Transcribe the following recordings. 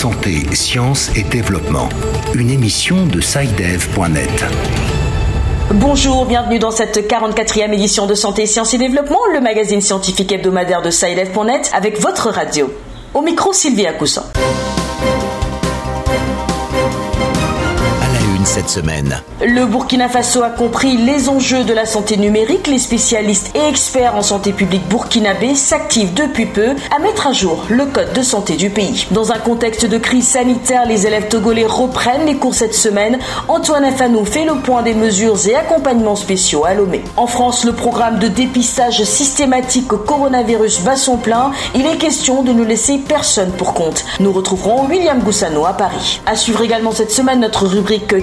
Santé, sciences et développement. Une émission de SciDev.net. Bonjour, bienvenue dans cette 44e édition de Santé, Sciences et Développement, le magazine scientifique hebdomadaire de SciDev.net avec votre radio. Au micro, Sylvie Coussin. Cette semaine. Le Burkina Faso a compris les enjeux de la santé numérique. Les spécialistes et experts en santé publique burkinabés s'activent depuis peu à mettre à jour le code de santé du pays. Dans un contexte de crise sanitaire, les élèves togolais reprennent les cours cette semaine. Antoine Afanou fait le point des mesures et accompagnements spéciaux à Lomé. En France, le programme de dépistage systématique coronavirus bat son plein. Il est question de ne laisser personne pour compte. Nous retrouverons William Goussano à Paris. À suivre également cette semaine notre rubrique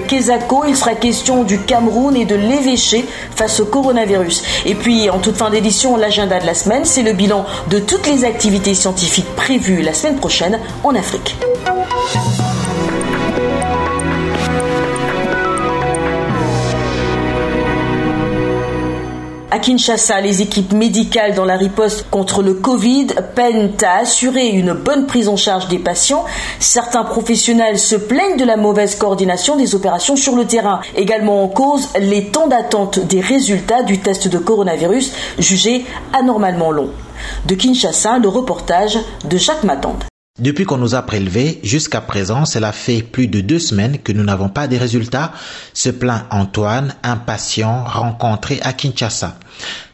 il sera question du Cameroun et de l'évêché face au coronavirus. Et puis, en toute fin d'édition, l'agenda de la semaine, c'est le bilan de toutes les activités scientifiques prévues la semaine prochaine en Afrique. À Kinshasa, les équipes médicales dans la riposte contre le Covid peinent à assurer une bonne prise en charge des patients. Certains professionnels se plaignent de la mauvaise coordination des opérations sur le terrain. Également en cause, les temps d'attente des résultats du test de coronavirus jugés anormalement longs. De Kinshasa, le reportage de Jacques Matande. Depuis qu'on nous a prélevés, jusqu'à présent, cela fait plus de deux semaines que nous n'avons pas des résultats, se plaint Antoine, impatient, rencontré à Kinshasa.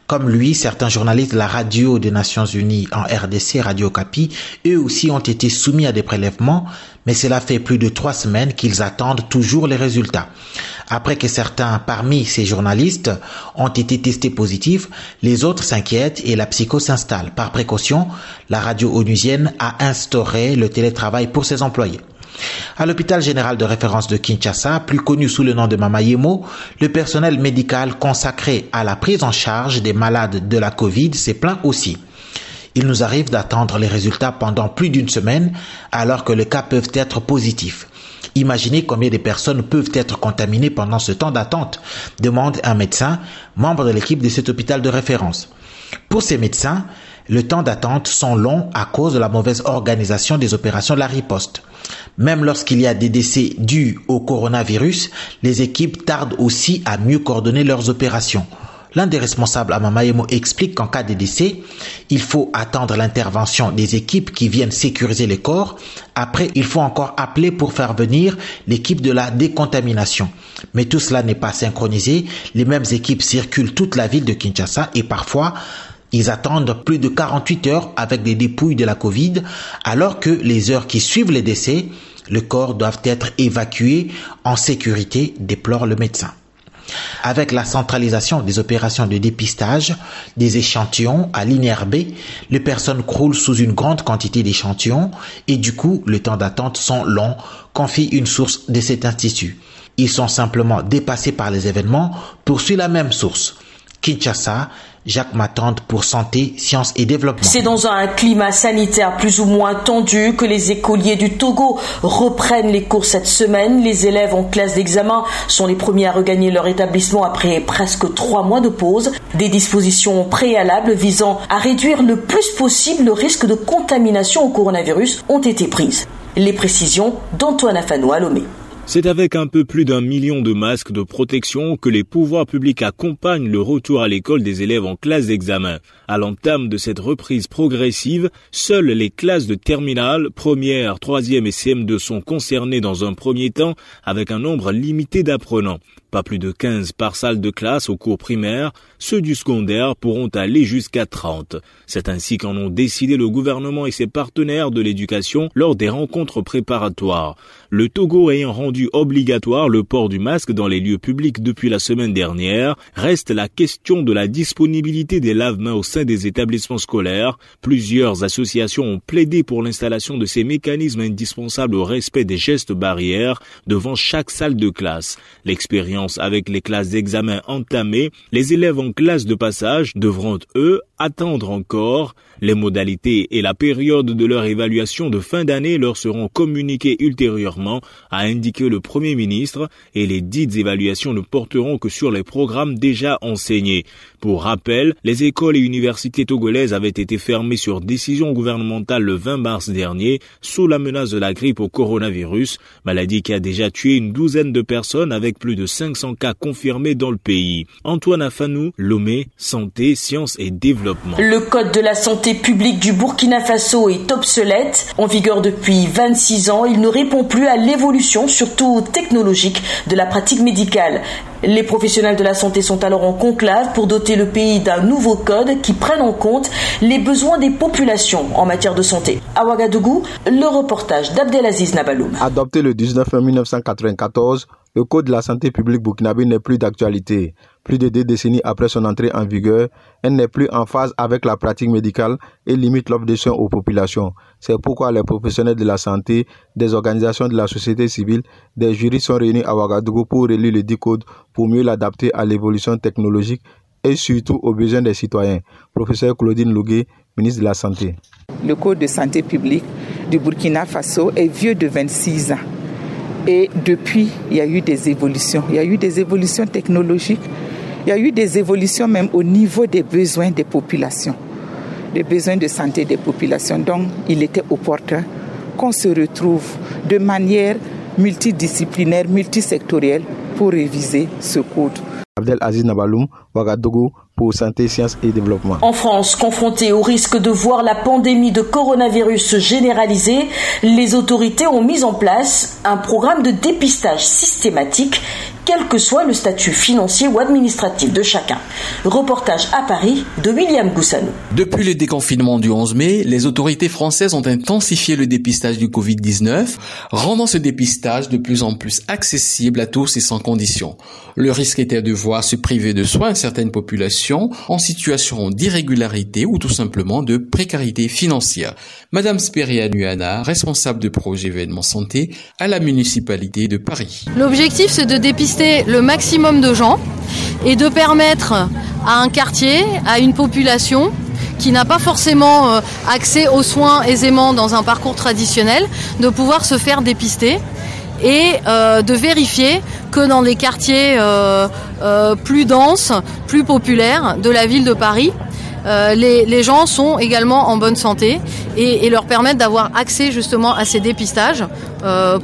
Comme lui, certains journalistes de la radio des Nations Unies en RDC, Radio Capi, eux aussi ont été soumis à des prélèvements, mais cela fait plus de trois semaines qu'ils attendent toujours les résultats. Après que certains parmi ces journalistes ont été testés positifs, les autres s'inquiètent et la psycho s'installe. Par précaution, la radio onusienne a instauré le télétravail pour ses employés. À l'hôpital général de référence de Kinshasa, plus connu sous le nom de Mamayemo, le personnel médical consacré à la prise en charge des malades de la Covid s'est plaint aussi. Il nous arrive d'attendre les résultats pendant plus d'une semaine alors que les cas peuvent être positifs. Imaginez combien de personnes peuvent être contaminées pendant ce temps d'attente, demande un médecin, membre de l'équipe de cet hôpital de référence. Pour ces médecins, le temps d'attente sont longs à cause de la mauvaise organisation des opérations de la riposte. Même lorsqu'il y a des décès dus au coronavirus, les équipes tardent aussi à mieux coordonner leurs opérations. L'un des responsables à Mamayemo explique qu'en cas de décès, il faut attendre l'intervention des équipes qui viennent sécuriser les corps. Après, il faut encore appeler pour faire venir l'équipe de la décontamination. Mais tout cela n'est pas synchronisé. Les mêmes équipes circulent toute la ville de Kinshasa et parfois ils attendent plus de 48 heures avec des dépouilles de la Covid, alors que les heures qui suivent les décès, le corps doivent être évacués en sécurité, déplore le médecin. Avec la centralisation des opérations de dépistage des échantillons à l'INRB, les personnes croulent sous une grande quantité d'échantillons et du coup, le temps d'attente sont longs, confie une source de cet institut. Ils sont simplement dépassés par les événements, poursuit la même source. Kinshasa, Jacques Matande pour Santé, Sciences et Développement. C'est dans un climat sanitaire plus ou moins tendu que les écoliers du Togo reprennent les cours cette semaine. Les élèves en classe d'examen sont les premiers à regagner leur établissement après presque trois mois de pause. Des dispositions préalables visant à réduire le plus possible le risque de contamination au coronavirus ont été prises. Les précisions d'Antoine Afano à Lomé. C'est avec un peu plus d'un million de masques de protection que les pouvoirs publics accompagnent le retour à l'école des élèves en classe d'examen. À l'entame de cette reprise progressive, seules les classes de terminale, première, troisième et CM2 sont concernées dans un premier temps avec un nombre limité d'apprenants. Pas plus de 15 par salle de classe au cours primaire, ceux du secondaire pourront aller jusqu'à 30. C'est ainsi qu'en ont décidé le gouvernement et ses partenaires de l'éducation lors des rencontres préparatoires. Le Togo ayant rendu obligatoire le port du masque dans les lieux publics depuis la semaine dernière, reste la question de la disponibilité des lave-mains au sein des établissements scolaires. Plusieurs associations ont plaidé pour l'installation de ces mécanismes indispensables au respect des gestes barrières devant chaque salle de classe. L'expérience avec les classes d'examen entamées, les élèves en classe de passage devront, eux, attendre encore. Les modalités et la période de leur évaluation de fin d'année leur seront communiquées ultérieurement, a indiqué le Premier ministre, et les dites évaluations ne porteront que sur les programmes déjà enseignés. Pour rappel, les écoles et universités togolaises avaient été fermées sur décision gouvernementale le 20 mars dernier sous la menace de la grippe au coronavirus, maladie qui a déjà tué une douzaine de personnes avec plus de 500 cas confirmés dans le pays. Antoine Afanou, Lomé, Santé, Sciences et Développement. Le code de la santé publique du Burkina Faso est obsolète. En vigueur depuis 26 ans, il ne répond plus à l'évolution, surtout technologique, de la pratique médicale. Les professionnels de la santé sont alors en conclave pour doter le pays d'un nouveau code qui prenne en compte les besoins des populations en matière de santé. À Ouagadougou, le reportage d'Abdelaziz Nabaloum. Adopté le 19 mai 1994, le Code de la santé publique burkinabé n'est plus d'actualité. Plus de deux décennies après son entrée en vigueur, elle n'est plus en phase avec la pratique médicale et limite l'offre de soins aux populations. C'est pourquoi les professionnels de la santé, des organisations de la société civile, des juristes sont réunis à Ouagadougou pour relire le dit code pour mieux l'adapter à l'évolution technologique et surtout aux besoins des citoyens. Professeur Claudine Louguet, ministre de la Santé. Le Code de santé publique du Burkina Faso est vieux de 26 ans. Et depuis, il y a eu des évolutions. Il y a eu des évolutions technologiques. Il y a eu des évolutions même au niveau des besoins des populations, des besoins de santé des populations. Donc, il était opportun qu'on se retrouve de manière multidisciplinaire, multisectorielle pour réviser ce code. Abdel Nabaloum, pour Santé, Sciences et Développement. En France, confronté au risque de voir la pandémie de coronavirus se généraliser, les autorités ont mis en place un programme de dépistage systématique quel que soit le statut financier ou administratif de chacun. Reportage à Paris de William Goussanou. Depuis le déconfinement du 11 mai, les autorités françaises ont intensifié le dépistage du Covid-19, rendant ce dépistage de plus en plus accessible à tous et sans condition. Le risque était de voir se priver de soins certaines populations en situation d'irrégularité ou tout simplement de précarité financière. Madame Speria Nuana, responsable de projet événement santé à la municipalité de Paris. L'objectif c'est de dépister le maximum de gens et de permettre à un quartier, à une population qui n'a pas forcément euh, accès aux soins aisément dans un parcours traditionnel, de pouvoir se faire dépister et euh, de vérifier que dans les quartiers euh, plus denses, plus populaires de la ville de Paris, les, gens sont également en bonne santé et, leur permettre d'avoir accès justement à ces dépistages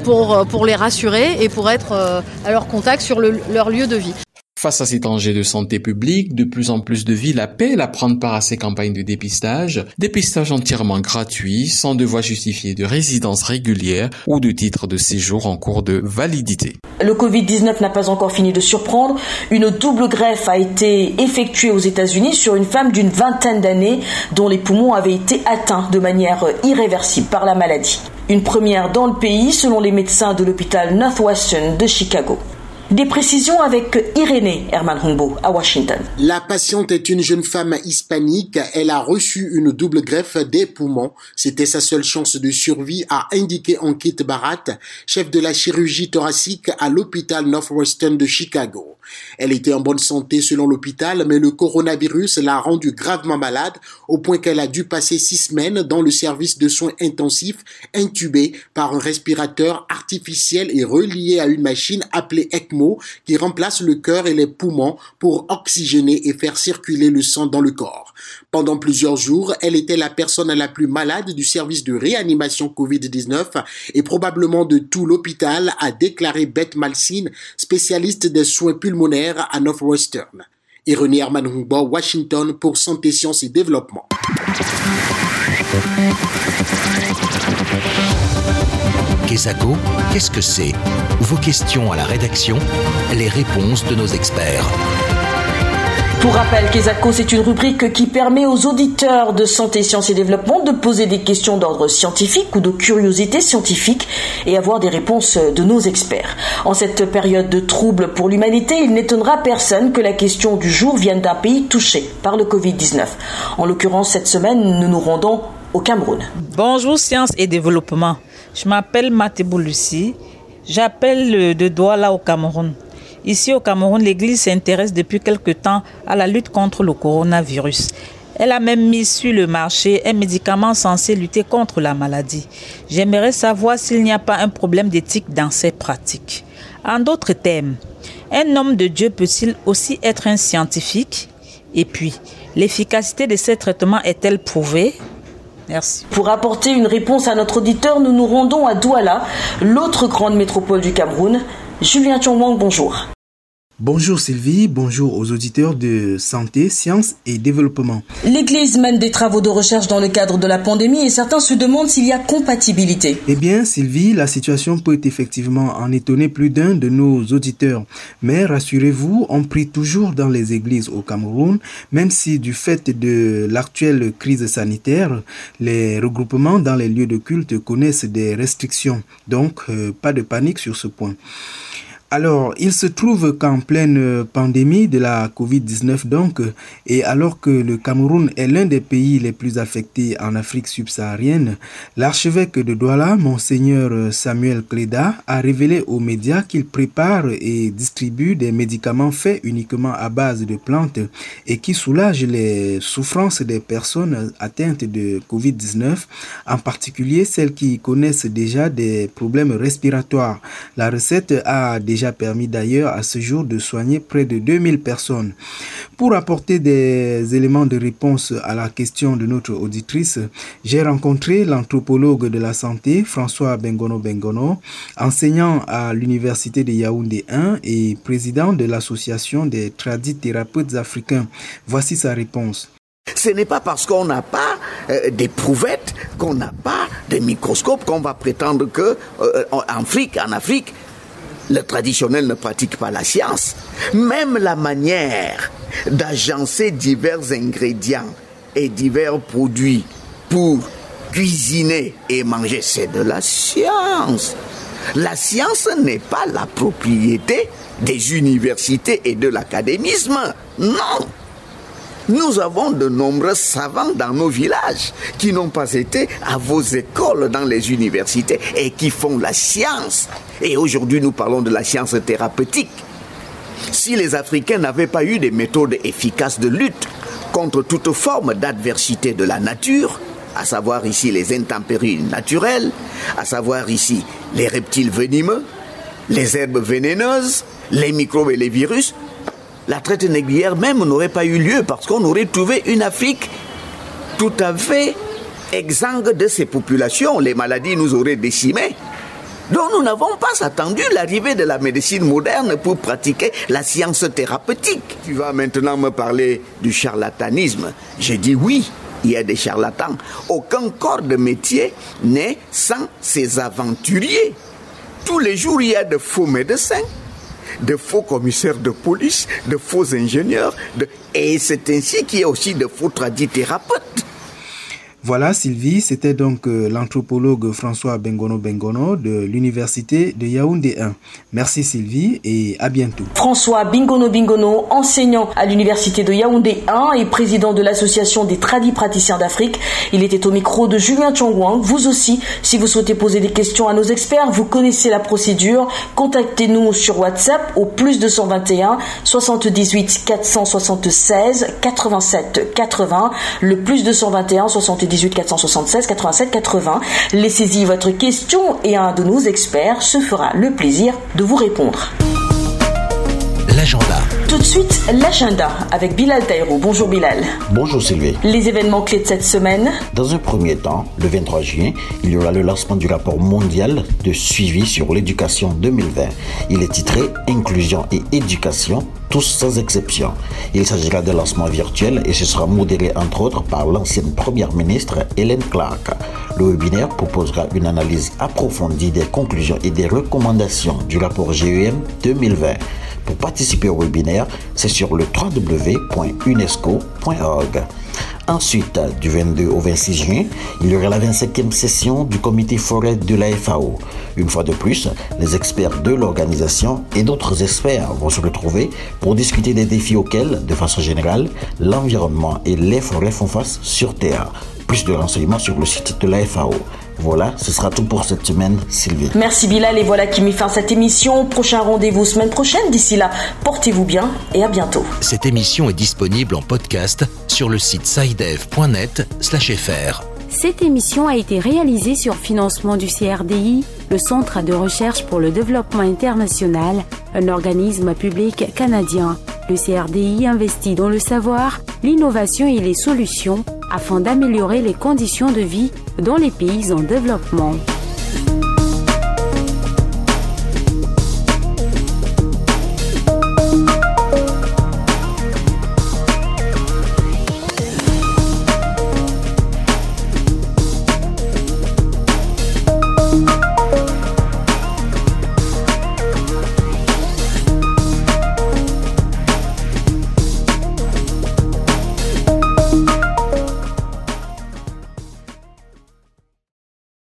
pour, pour les rassurer et pour être à leur contact sur leur lieu de vie. Face à cet enjeu de santé publique, de plus en plus de villes appellent à prendre part à ces campagnes de dépistage, dépistage entièrement gratuit, sans devoir justifier de résidence régulière ou de titre de séjour en cours de validité. Le Covid-19 n'a pas encore fini de surprendre. Une double greffe a été effectuée aux États-Unis sur une femme d'une vingtaine d'années dont les poumons avaient été atteints de manière irréversible par la maladie. Une première dans le pays selon les médecins de l'hôpital Northwestern de Chicago. Des précisions avec Irénée Herman Humbo à Washington. La patiente est une jeune femme hispanique. Elle a reçu une double greffe des poumons. C'était sa seule chance de survie, a indiqué Ankit Barat, chef de la chirurgie thoracique à l'hôpital Northwestern de Chicago. Elle était en bonne santé selon l'hôpital, mais le coronavirus l'a rendue gravement malade au point qu'elle a dû passer six semaines dans le service de soins intensifs, intubée par un respirateur artificiel et relié à une machine appelée ECMO qui remplace le cœur et les poumons pour oxygéner et faire circuler le sang dans le corps. Pendant plusieurs jours, elle était la personne la plus malade du service de réanimation COVID-19 et probablement de tout l'hôpital, a déclaré Beth Malsine, spécialiste des soins pulmonaires à Northwestern. Et René Herman Washington pour Santé, Sciences et Développement. Qu'est-ce que c'est? Vos questions à la rédaction, les réponses de nos experts. Pour rappel, Kesako, c'est une rubrique qui permet aux auditeurs de Santé, Sciences et Développement de poser des questions d'ordre scientifique ou de curiosité scientifique et avoir des réponses de nos experts. En cette période de trouble pour l'humanité, il n'étonnera personne que la question du jour vienne d'un pays touché par le Covid-19. En l'occurrence, cette semaine, nous nous rendons au Cameroun. Bonjour, Sciences et Développement. Je m'appelle Matébou Lucie. J'appelle de Douala au Cameroun. Ici au Cameroun, l'Église s'intéresse depuis quelque temps à la lutte contre le coronavirus. Elle a même mis sur le marché un médicament censé lutter contre la maladie. J'aimerais savoir s'il n'y a pas un problème d'éthique dans ces pratiques. En d'autres termes, un homme de Dieu peut-il aussi être un scientifique? Et puis, l'efficacité de ces traitements est-elle prouvée? Pour apporter une réponse à notre auditeur, nous nous rendons à Douala, l'autre grande métropole du Cameroun. Julien Chongwang, bonjour. Bonjour Sylvie, bonjour aux auditeurs de Santé, Sciences et Développement. L'Église mène des travaux de recherche dans le cadre de la pandémie et certains se demandent s'il y a compatibilité. Eh bien Sylvie, la situation peut effectivement en étonner plus d'un de nos auditeurs. Mais rassurez-vous, on prie toujours dans les églises au Cameroun, même si du fait de l'actuelle crise sanitaire, les regroupements dans les lieux de culte connaissent des restrictions. Donc euh, pas de panique sur ce point. Alors, il se trouve qu'en pleine pandémie de la Covid-19 donc, et alors que le Cameroun est l'un des pays les plus affectés en Afrique subsaharienne, l'archevêque de Douala, monseigneur Samuel Cléda, a révélé aux médias qu'il prépare et distribue des médicaments faits uniquement à base de plantes et qui soulagent les souffrances des personnes atteintes de Covid-19, en particulier celles qui connaissent déjà des problèmes respiratoires. La recette a déjà permis d'ailleurs à ce jour de soigner près de 2000 personnes. Pour apporter des éléments de réponse à la question de notre auditrice, j'ai rencontré l'anthropologue de la santé François Bengono Bengono, enseignant à l'université de Yaoundé 1 et président de l'association des tradithérapeutes africains. Voici sa réponse. Ce n'est pas parce qu'on n'a pas euh, des prouvettes, qu'on n'a pas de microscope qu'on va prétendre que euh, en Afrique, en Afrique, le traditionnel ne pratique pas la science. Même la manière d'agencer divers ingrédients et divers produits pour cuisiner et manger, c'est de la science. La science n'est pas la propriété des universités et de l'académisme. Non. Nous avons de nombreux savants dans nos villages qui n'ont pas été à vos écoles dans les universités et qui font la science. Et aujourd'hui, nous parlons de la science thérapeutique. Si les Africains n'avaient pas eu des méthodes efficaces de lutte contre toute forme d'adversité de la nature, à savoir ici les intempéries naturelles, à savoir ici les reptiles venimeux, les herbes vénéneuses, les microbes et les virus, la traite négrière même n'aurait pas eu lieu parce qu'on aurait trouvé une Afrique tout à fait exsangue de ces populations. Les maladies nous auraient décimés. Donc nous n'avons pas attendu l'arrivée de la médecine moderne pour pratiquer la science thérapeutique. Tu vas maintenant me parler du charlatanisme. J'ai dit oui, il y a des charlatans. Aucun corps de métier n'est sans ses aventuriers. Tous les jours, il y a de faux médecins, de faux commissaires de police, de faux ingénieurs, de... et c'est ainsi qu'il y a aussi de faux tradithérapeutes. Voilà Sylvie, c'était donc euh, l'anthropologue François Bengono Bengono de l'université de Yaoundé 1. Merci Sylvie et à bientôt. François Bingono Bingono, enseignant à l'université de Yaoundé 1 et président de l'association des tradis praticiens d'Afrique. Il était au micro de Julien Chongwang. Vous aussi, si vous souhaitez poser des questions à nos experts, vous connaissez la procédure. Contactez-nous sur WhatsApp au plus 221 78 476 87 80. Le plus 221 78 476 87 80. Laissez-y votre question et un de nos experts se fera le plaisir de vous répondre. L'agenda. Tout de suite, l'agenda avec Bilal Taïrou. Bonjour Bilal. Bonjour Sylvie. Les événements clés de cette semaine? Dans un premier temps, le 23 juin, il y aura le lancement du rapport mondial de suivi sur l'éducation 2020. Il est titré Inclusion et éducation, tous sans exception. Il s'agira d'un lancement virtuel et ce sera modéré entre autres par l'ancienne première ministre Hélène Clark. Le webinaire proposera une analyse approfondie des conclusions et des recommandations du rapport GEM 2020. Pour participer au webinaire, c'est sur le www.unesco.org. Ensuite, du 22 au 26 juin, il y aura la 25e session du comité forêt de la FAO. Une fois de plus, les experts de l'organisation et d'autres experts vont se retrouver pour discuter des défis auxquels, de façon générale, l'environnement et les forêts font face sur Terre. Plus de renseignements sur le site de la FAO. Voilà, ce sera tout pour cette semaine, Sylvie. Merci Bilal et voilà qui met fin à cette émission. Prochain rendez-vous semaine prochaine. D'ici là, portez-vous bien et à bientôt. Cette émission est disponible en podcast sur le site sidev.net/fr. Cette émission a été réalisée sur financement du CRDI, le Centre de recherche pour le développement international, un organisme public canadien. Le CRDI investit dans le savoir, l'innovation et les solutions afin d'améliorer les conditions de vie dans les pays en développement.